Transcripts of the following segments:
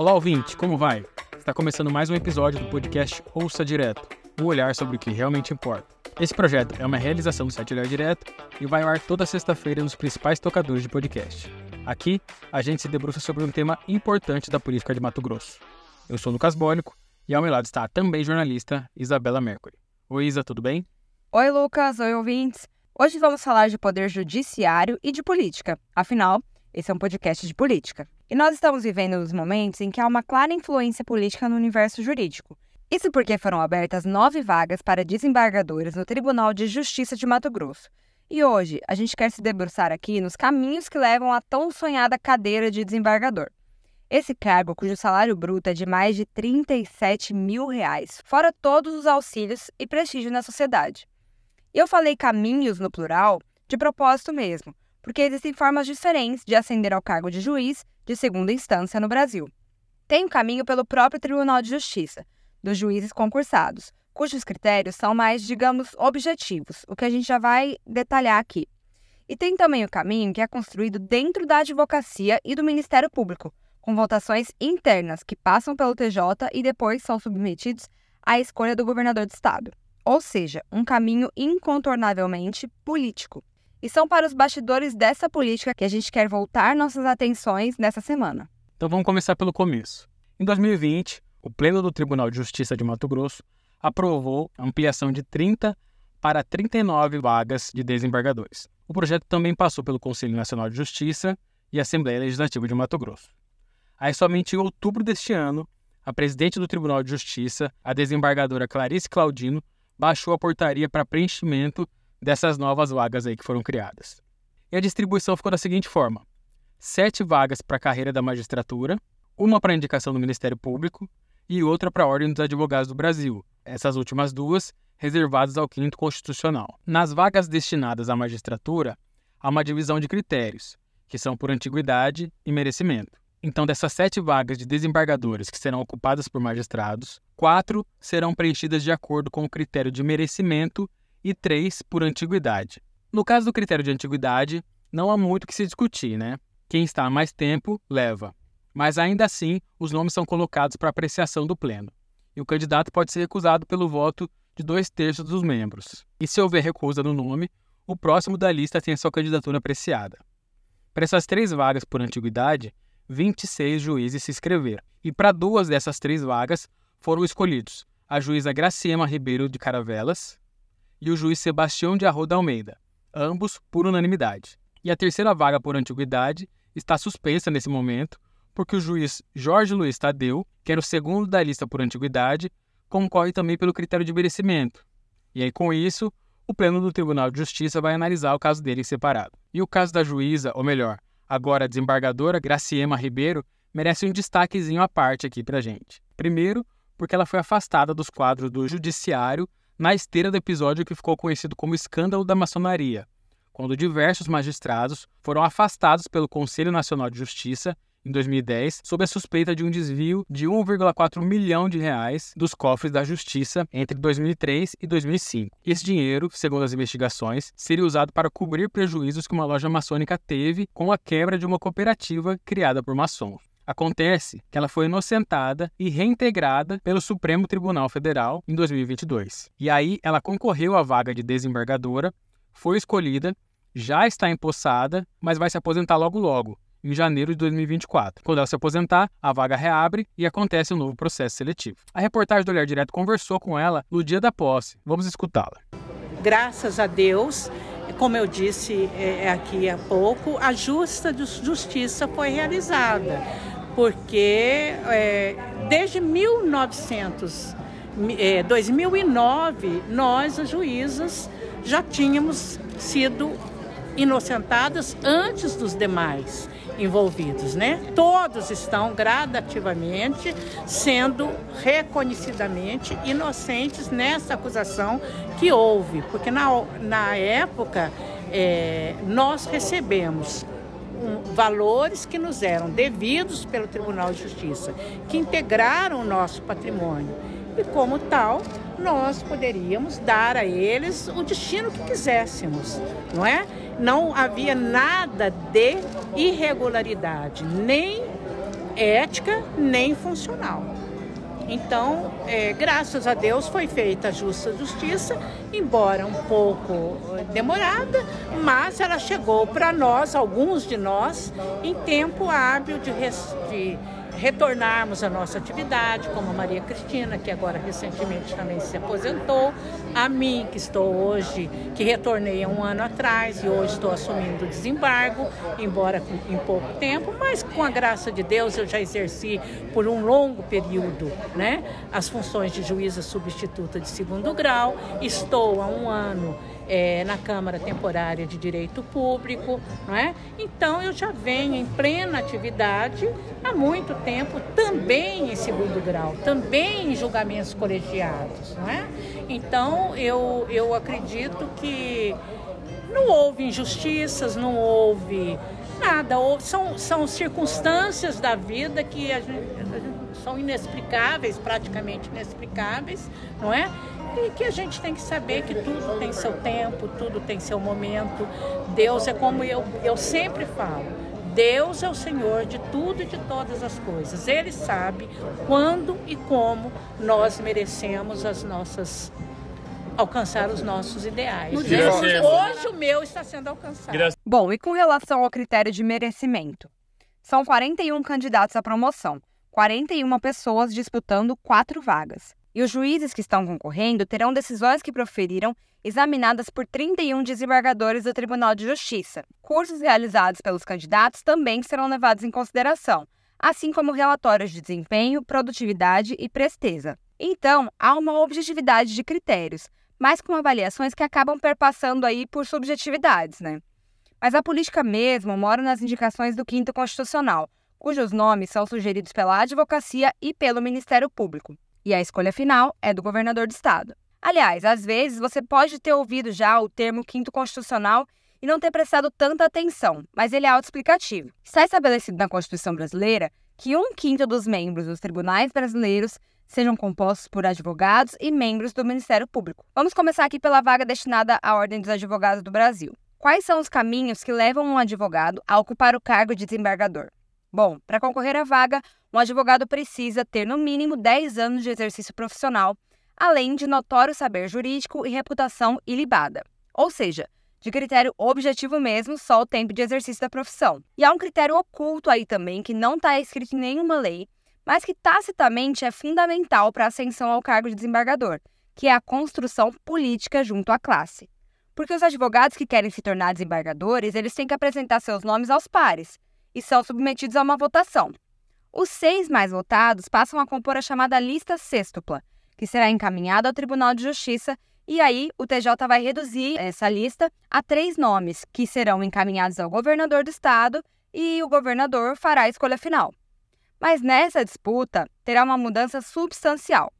Olá, ouvinte, como vai? Está começando mais um episódio do podcast Ouça Direto, um olhar sobre o que realmente importa. Esse projeto é uma realização do site Olhar Direto e vai ao ar toda sexta-feira nos principais tocadores de podcast. Aqui, a gente se debruça sobre um tema importante da política de Mato Grosso. Eu sou Lucas Bónico e ao meu lado está a também jornalista Isabela Mercury. Oi, Isa, tudo bem? Oi, Lucas. Oi, ouvintes. Hoje vamos falar de poder judiciário e de política. Afinal, esse é um podcast de política. E nós estamos vivendo nos momentos em que há uma clara influência política no universo jurídico. Isso porque foram abertas nove vagas para desembargadores no Tribunal de Justiça de Mato Grosso. E hoje a gente quer se debruçar aqui nos caminhos que levam à tão sonhada cadeira de desembargador. Esse cargo, cujo salário bruto é de mais de 37 mil reais, fora todos os auxílios e prestígio na sociedade. Eu falei caminhos no plural de propósito mesmo, porque existem formas diferentes de ascender ao cargo de juiz de segunda instância no Brasil. Tem o caminho pelo próprio Tribunal de Justiça, dos juízes concursados, cujos critérios são mais, digamos, objetivos, o que a gente já vai detalhar aqui. E tem também o caminho que é construído dentro da advocacia e do Ministério Público, com votações internas que passam pelo TJ e depois são submetidos à escolha do governador do estado. Ou seja, um caminho incontornavelmente político. E são para os bastidores dessa política que a gente quer voltar nossas atenções nessa semana. Então vamos começar pelo começo. Em 2020, o Pleno do Tribunal de Justiça de Mato Grosso aprovou a ampliação de 30 para 39 vagas de desembargadores. O projeto também passou pelo Conselho Nacional de Justiça e Assembleia Legislativa de Mato Grosso. Aí, somente em outubro deste ano, a presidente do Tribunal de Justiça, a desembargadora Clarice Claudino, baixou a portaria para preenchimento dessas novas vagas aí que foram criadas. E a distribuição ficou da seguinte forma: sete vagas para a carreira da magistratura, uma para indicação do Ministério Público e outra para a Ordem dos Advogados do Brasil. Essas últimas duas reservadas ao quinto constitucional. Nas vagas destinadas à magistratura, há uma divisão de critérios, que são por antiguidade e merecimento. Então, dessas sete vagas de desembargadores que serão ocupadas por magistrados, quatro serão preenchidas de acordo com o critério de merecimento e três por antiguidade. No caso do critério de antiguidade, não há muito que se discutir, né? Quem está há mais tempo leva. Mas ainda assim, os nomes são colocados para apreciação do Pleno. E o candidato pode ser recusado pelo voto de dois terços dos membros. E se houver recusa no nome, o próximo da lista tem a sua candidatura apreciada. Para essas três vagas por antiguidade, 26 juízes se inscreveram. E para duas dessas três vagas foram escolhidos a juíza Graciema Ribeiro de Caravelas e o juiz Sebastião de Arroda Almeida, ambos por unanimidade. E a terceira vaga por antiguidade está suspensa nesse momento, porque o juiz Jorge Luiz Tadeu, que era o segundo da lista por antiguidade, concorre também pelo critério de merecimento. E aí, com isso, o Pleno do Tribunal de Justiça vai analisar o caso dele separado. E o caso da juíza, ou melhor, agora desembargadora Graciema Ribeiro, merece um destaquezinho à parte aqui pra gente. Primeiro, porque ela foi afastada dos quadros do Judiciário na esteira do episódio que ficou conhecido como escândalo da maçonaria, quando diversos magistrados foram afastados pelo Conselho Nacional de Justiça em 2010 sob a suspeita de um desvio de 1,4 milhão de reais dos cofres da Justiça entre 2003 e 2005. Esse dinheiro, segundo as investigações, seria usado para cobrir prejuízos que uma loja maçônica teve com a quebra de uma cooperativa criada por maçons. Acontece que ela foi inocentada e reintegrada pelo Supremo Tribunal Federal em 2022. E aí ela concorreu à vaga de desembargadora, foi escolhida, já está empossada, mas vai se aposentar logo logo, em janeiro de 2024. Quando ela se aposentar, a vaga reabre e acontece um novo processo seletivo. A reportagem do Olhar Direto conversou com ela no dia da posse. Vamos escutá-la. Graças a Deus, como eu disse é, aqui há pouco, a justa justiça foi realizada porque é, desde 1900, é, 2009, nós, as juízas, já tínhamos sido inocentadas antes dos demais envolvidos, né? Todos estão gradativamente sendo reconhecidamente inocentes nessa acusação que houve, porque na, na época é, nós recebemos um, valores que nos eram devidos pelo Tribunal de Justiça, que integraram o nosso patrimônio. E como tal, nós poderíamos dar a eles o destino que quiséssemos, não é? Não havia nada de irregularidade, nem ética nem funcional. Então, é, graças a Deus foi feita a justa justiça, embora um pouco demorada, mas ela chegou para nós, alguns de nós, em tempo hábil de, de retornarmos à nossa atividade, como a Maria Cristina, que agora recentemente também se aposentou, a mim, que estou hoje, que retornei há um ano atrás e hoje estou assumindo o desembargo, embora em pouco tempo, mas com a graça de Deus eu já exerci por um longo período né, as funções de juíza substituta de segundo grau, estou há um ano é, na Câmara Temporária de Direito Público, não é? Então eu já venho em plena atividade há muito tempo, também em segundo grau, também em julgamentos colegiados, não é? Então eu, eu acredito que não houve injustiças, não houve nada, são, são circunstâncias da vida que a gente, são inexplicáveis, praticamente inexplicáveis, não é? E que a gente tem que saber que tudo tem seu tempo, tudo tem seu momento. Deus é como eu, eu sempre falo. Deus é o Senhor de tudo e de todas as coisas. Ele sabe quando e como nós merecemos as nossas alcançar os nossos ideais. Né? Hoje o meu está sendo alcançado. Bom, e com relação ao critério de merecimento? São 41 candidatos à promoção, 41 pessoas disputando quatro vagas. E os juízes que estão concorrendo terão decisões que proferiram examinadas por 31 desembargadores do Tribunal de Justiça. Cursos realizados pelos candidatos também serão levados em consideração, assim como relatórios de desempenho, produtividade e presteza. Então, há uma objetividade de critérios, mas com avaliações que acabam perpassando aí por subjetividades, né? Mas a política mesmo mora nas indicações do Quinto Constitucional, cujos nomes são sugeridos pela advocacia e pelo Ministério Público e a escolha final é do governador do estado. Aliás, às vezes você pode ter ouvido já o termo quinto constitucional e não ter prestado tanta atenção, mas ele é autoexplicativo. Está estabelecido na Constituição brasileira que um quinto dos membros dos tribunais brasileiros sejam compostos por advogados e membros do Ministério Público. Vamos começar aqui pela vaga destinada à Ordem dos Advogados do Brasil. Quais são os caminhos que levam um advogado a ocupar o cargo de desembargador? Bom, para concorrer à vaga, um advogado precisa ter no mínimo 10 anos de exercício profissional, além de notório saber jurídico e reputação ilibada. Ou seja, de critério objetivo mesmo, só o tempo de exercício da profissão. E há um critério oculto aí também, que não está escrito em nenhuma lei, mas que tacitamente é fundamental para a ascensão ao cargo de desembargador, que é a construção política junto à classe. Porque os advogados que querem se tornar desembargadores, eles têm que apresentar seus nomes aos pares, e são submetidos a uma votação. Os seis mais votados passam a compor a chamada lista sextupla, que será encaminhada ao Tribunal de Justiça e aí o TJ vai reduzir essa lista a três nomes, que serão encaminhados ao governador do estado e o governador fará a escolha final. Mas nessa disputa terá uma mudança substancial.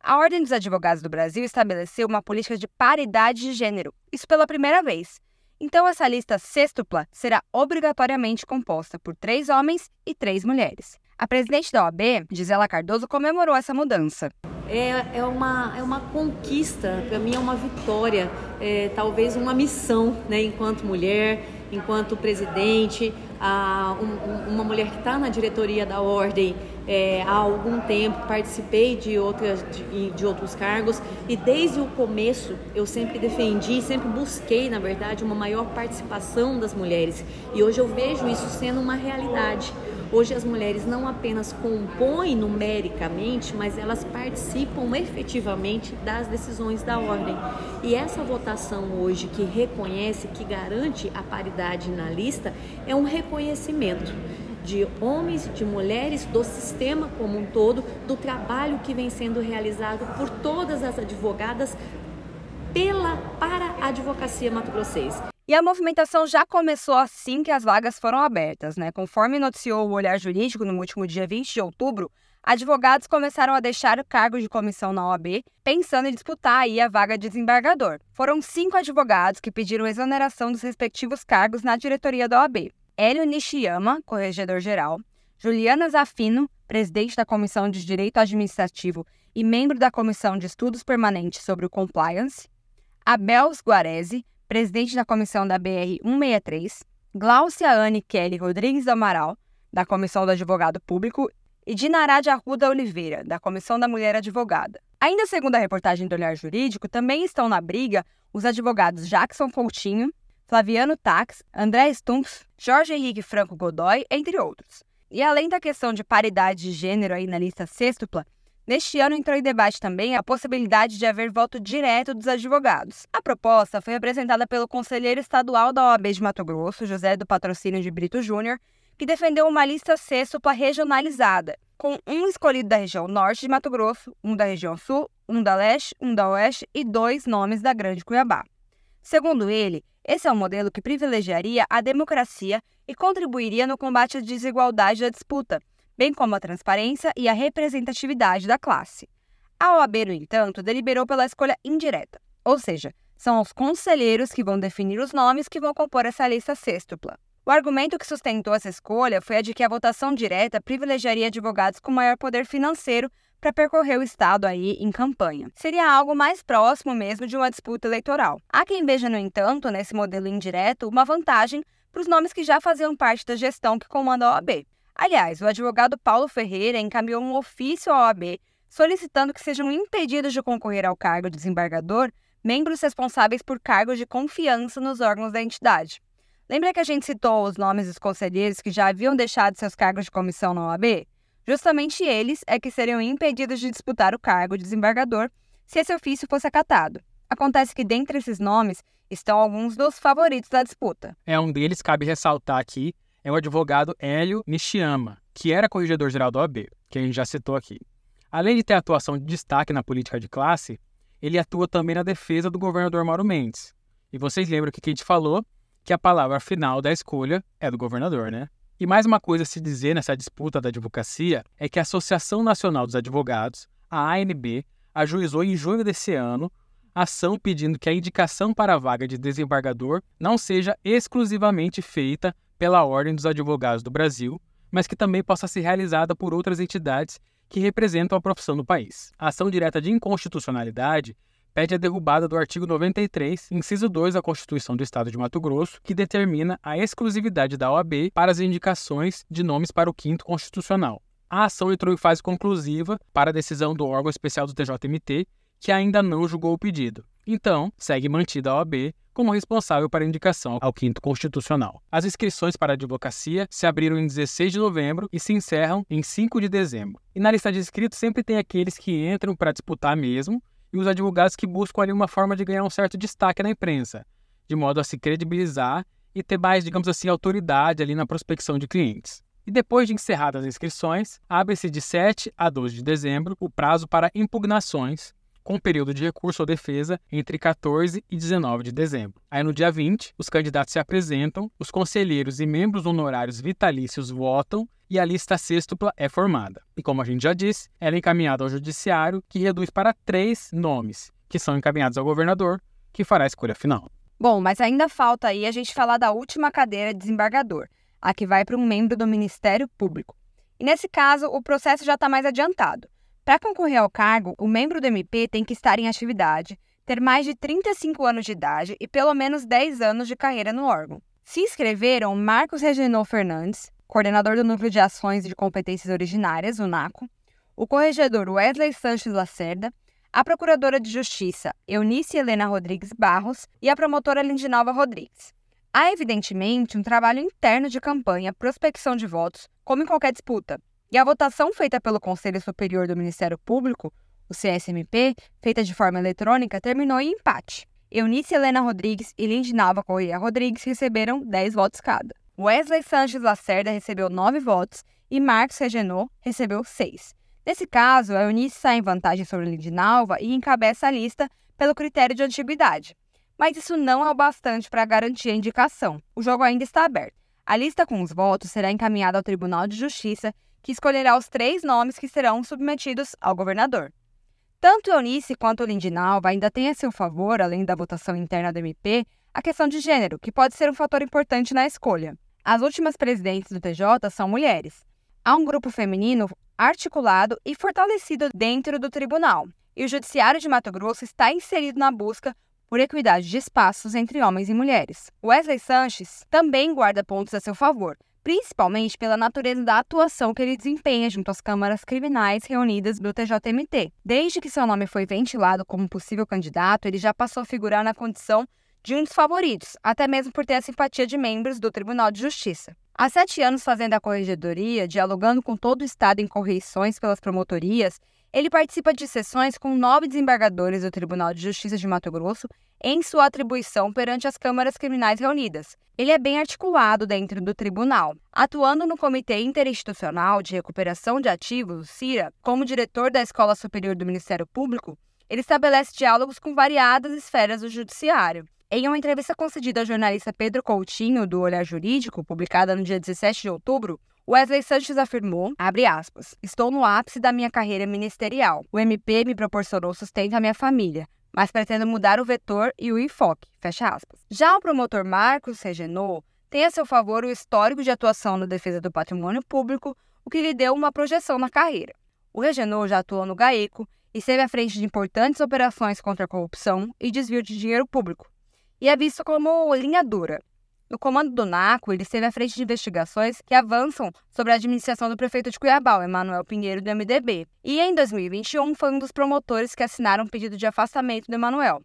A Ordem dos Advogados do Brasil estabeleceu uma política de paridade de gênero, isso pela primeira vez, então, essa lista sextupla será obrigatoriamente composta por três homens e três mulheres. A presidente da OAB, Gisela Cardoso, comemorou essa mudança. É, é, uma, é uma conquista, para mim é uma vitória, é, talvez uma missão, né, enquanto mulher, enquanto presidente, a, um, uma mulher que está na diretoria da Ordem é, há algum tempo, participei de, outras, de, de, outros cargos e desde o começo eu sempre defendi, sempre busquei, na verdade, uma maior participação das mulheres e hoje eu vejo isso sendo uma realidade. Hoje as mulheres não apenas compõem numericamente, mas elas participam efetivamente das decisões da ordem. E essa votação hoje que reconhece, que garante a paridade na lista, é um reconhecimento de homens, de mulheres, do sistema como um todo, do trabalho que vem sendo realizado por todas as advogadas pela para a advocacia mato-grossense. E a movimentação já começou assim que as vagas foram abertas, né? Conforme noticiou o Olhar Jurídico no último dia 20 de outubro, advogados começaram a deixar o cargo de comissão na OAB, pensando em disputar aí a vaga de desembargador. Foram cinco advogados que pediram exoneração dos respectivos cargos na diretoria da OAB. Hélio Nishiyama, corregedor-geral, Juliana Zafino, presidente da Comissão de Direito Administrativo e membro da Comissão de Estudos Permanentes sobre o Compliance, Abel Guarese, presidente da comissão da BR-163, Glaucia Anne Kelly Rodrigues do Amaral, da Comissão do Advogado Público, e Dinará de Arruda Oliveira, da Comissão da Mulher Advogada. Ainda segundo a reportagem do Olhar Jurídico, também estão na briga os advogados Jackson Coutinho, Flaviano Tax, André Stumpf, Jorge Henrique Franco Godoy, entre outros. E além da questão de paridade de gênero aí na lista sextupla, neste ano entrou em debate também a possibilidade de haver voto direto dos advogados. A proposta foi apresentada pelo conselheiro estadual da OAB de Mato Grosso, José do Patrocínio de Brito Júnior, que defendeu uma lista sextupla regionalizada, com um escolhido da região norte de Mato Grosso, um da região sul, um da leste, um da oeste e dois nomes da Grande Cuiabá. Segundo ele, esse é um modelo que privilegiaria a democracia e contribuiria no combate à desigualdade da disputa, bem como a transparência e a representatividade da classe. A OAB, no entanto, deliberou pela escolha indireta, ou seja, são os conselheiros que vão definir os nomes que vão compor essa lista sextupla. O argumento que sustentou essa escolha foi a de que a votação direta privilegiaria advogados com maior poder financeiro para percorrer o estado aí em campanha. Seria algo mais próximo mesmo de uma disputa eleitoral. Há quem veja, no entanto, nesse modelo indireto, uma vantagem para os nomes que já faziam parte da gestão que comanda a OAB. Aliás, o advogado Paulo Ferreira encaminhou um ofício à OAB solicitando que sejam impedidos de concorrer ao cargo de desembargador membros responsáveis por cargos de confiança nos órgãos da entidade. Lembra que a gente citou os nomes dos conselheiros que já haviam deixado seus cargos de comissão na OAB? Justamente eles é que seriam impedidos de disputar o cargo de desembargador se esse ofício fosse acatado. Acontece que dentre esses nomes estão alguns dos favoritos da disputa. É um deles, cabe ressaltar aqui, é o advogado Hélio Nishiyama, que era corregedor-geral da OAB, que a gente já citou aqui. Além de ter atuação de destaque na política de classe, ele atua também na defesa do governador Mauro Mendes. E vocês lembram que a gente falou que a palavra final da escolha é do governador, né? E mais uma coisa a se dizer nessa disputa da advocacia é que a Associação Nacional dos Advogados, a ANB, ajuizou em junho desse ano ação pedindo que a indicação para a vaga de desembargador não seja exclusivamente feita pela Ordem dos Advogados do Brasil, mas que também possa ser realizada por outras entidades que representam a profissão no país. A ação direta de inconstitucionalidade pede a derrubada do artigo 93, inciso 2 da Constituição do Estado de Mato Grosso, que determina a exclusividade da OAB para as indicações de nomes para o quinto constitucional. A ação entrou em fase conclusiva para a decisão do órgão especial do TJMT, que ainda não julgou o pedido. Então, segue mantida a OAB como responsável para indicação ao quinto constitucional. As inscrições para a advocacia se abriram em 16 de novembro e se encerram em 5 de dezembro. E na lista de inscritos sempre tem aqueles que entram para disputar mesmo e os advogados que buscam ali uma forma de ganhar um certo destaque na imprensa, de modo a se credibilizar e ter mais, digamos assim, autoridade ali na prospecção de clientes. E depois de encerradas as inscrições, abre-se de 7 a 12 de dezembro o prazo para impugnações, com período de recurso ou defesa entre 14 e 19 de dezembro. Aí no dia 20, os candidatos se apresentam, os conselheiros e membros honorários vitalícios votam e a lista sextupla é formada. E como a gente já disse, ela é encaminhada ao judiciário, que reduz para três nomes, que são encaminhados ao governador, que fará a escolha final. Bom, mas ainda falta aí a gente falar da última cadeira de desembargador, a que vai para um membro do Ministério Público. E nesse caso, o processo já está mais adiantado. Para concorrer ao cargo, o membro do MP tem que estar em atividade, ter mais de 35 anos de idade e pelo menos 10 anos de carreira no órgão. Se inscreveram Marcos Reginô Fernandes, coordenador do Núcleo de Ações de Competências Originárias, o NACO, o corregedor Wesley Sanches Lacerda, a procuradora de Justiça Eunice Helena Rodrigues Barros e a promotora Lindinalva Rodrigues. Há, evidentemente, um trabalho interno de campanha, prospecção de votos, como em qualquer disputa, e a votação feita pelo Conselho Superior do Ministério Público, o CSMP, feita de forma eletrônica, terminou em empate. Eunice Helena Rodrigues e Lindinalva Correia Rodrigues receberam 10 votos cada. Wesley Sanches Lacerda recebeu 9 votos e Marcos Regenot recebeu 6. Nesse caso, a Eunice sai em vantagem sobre Lindinalva e encabeça a lista pelo critério de antiguidade. Mas isso não é o bastante para garantir a indicação. O jogo ainda está aberto. A lista com os votos será encaminhada ao Tribunal de Justiça que escolherá os três nomes que serão submetidos ao governador. Tanto Eunice quanto Lindinalva ainda têm a seu favor, além da votação interna do MP, a questão de gênero, que pode ser um fator importante na escolha. As últimas presidentes do TJ são mulheres. Há um grupo feminino articulado e fortalecido dentro do tribunal, e o Judiciário de Mato Grosso está inserido na busca por equidade de espaços entre homens e mulheres. Wesley Sanches também guarda pontos a seu favor, principalmente pela natureza da atuação que ele desempenha junto às câmaras criminais reunidas do TJMT. Desde que seu nome foi ventilado como possível candidato, ele já passou a figurar na condição de um dos favoritos, até mesmo por ter a simpatia de membros do Tribunal de Justiça. Há sete anos fazendo a corregedoria, dialogando com todo o Estado em correições pelas promotorias, ele participa de sessões com nove desembargadores do Tribunal de Justiça de Mato Grosso em sua atribuição perante as câmaras criminais reunidas. Ele é bem articulado dentro do tribunal, atuando no Comitê Interinstitucional de Recuperação de Ativos, CIRA, como diretor da Escola Superior do Ministério Público. Ele estabelece diálogos com variadas esferas do judiciário. Em uma entrevista concedida ao jornalista Pedro Coutinho, do Olhar Jurídico, publicada no dia 17 de outubro, Wesley Sanches afirmou, aspas, estou no ápice da minha carreira ministerial. O MP me proporcionou sustento à minha família, mas pretendo mudar o vetor e o enfoque, fecha aspas. Já o promotor Marcos Regenot tem a seu favor o histórico de atuação na defesa do patrimônio público, o que lhe deu uma projeção na carreira. O Regenot já atuou no GAECO e esteve à frente de importantes operações contra a corrupção e desvio de dinheiro público, e é visto como linha dura, no comando do NACO, ele esteve à frente de investigações que avançam sobre a administração do prefeito de Cuiabá, Emanuel Pinheiro, do MDB. E em 2021 foi um dos promotores que assinaram um pedido de afastamento do Emanuel.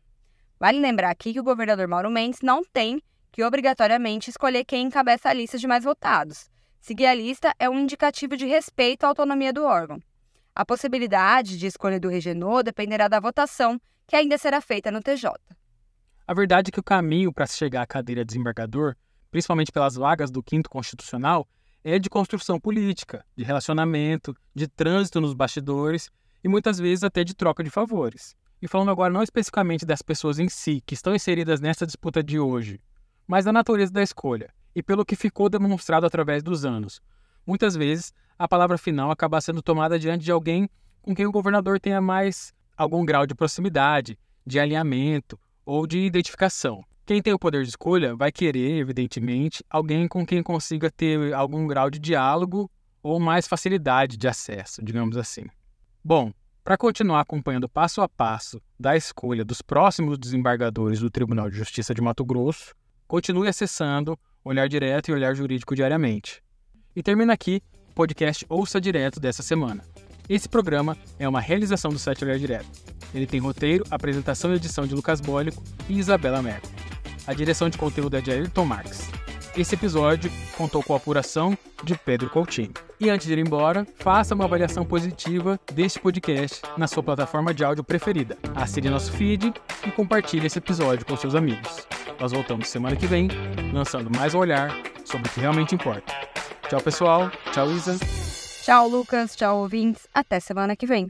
Vale lembrar aqui que o governador Mauro Mendes não tem que obrigatoriamente escolher quem encabeça a lista de mais votados. Seguir a lista é um indicativo de respeito à autonomia do órgão. A possibilidade de escolha do Regenô dependerá da votação, que ainda será feita no TJ. A verdade é que o caminho para se chegar à cadeira de desembargador, principalmente pelas vagas do quinto constitucional, é de construção política, de relacionamento, de trânsito nos bastidores e muitas vezes até de troca de favores. E falando agora não especificamente das pessoas em si que estão inseridas nessa disputa de hoje, mas da natureza da escolha e pelo que ficou demonstrado através dos anos. Muitas vezes a palavra final acaba sendo tomada diante de alguém com quem o governador tenha mais algum grau de proximidade, de alinhamento ou de identificação. Quem tem o poder de escolha vai querer, evidentemente, alguém com quem consiga ter algum grau de diálogo ou mais facilidade de acesso, digamos assim. Bom, para continuar acompanhando passo a passo da escolha dos próximos desembargadores do Tribunal de Justiça de Mato Grosso, continue acessando Olhar Direto e Olhar Jurídico diariamente. E termina aqui o podcast Ouça Direto dessa semana. Esse programa é uma realização do site Olhar Direto. Ele tem roteiro, apresentação e edição de Lucas Bólico e Isabela Merco. A direção de conteúdo é de Ayrton Marques. Esse episódio contou com a apuração de Pedro Coutinho. E antes de ir embora, faça uma avaliação positiva deste podcast na sua plataforma de áudio preferida. Assine nosso feed e compartilhe esse episódio com seus amigos. Nós voltamos semana que vem, lançando mais um olhar sobre o que realmente importa. Tchau, pessoal. Tchau, Isa. Tchau, Lucas. Tchau, ouvintes. Até semana que vem.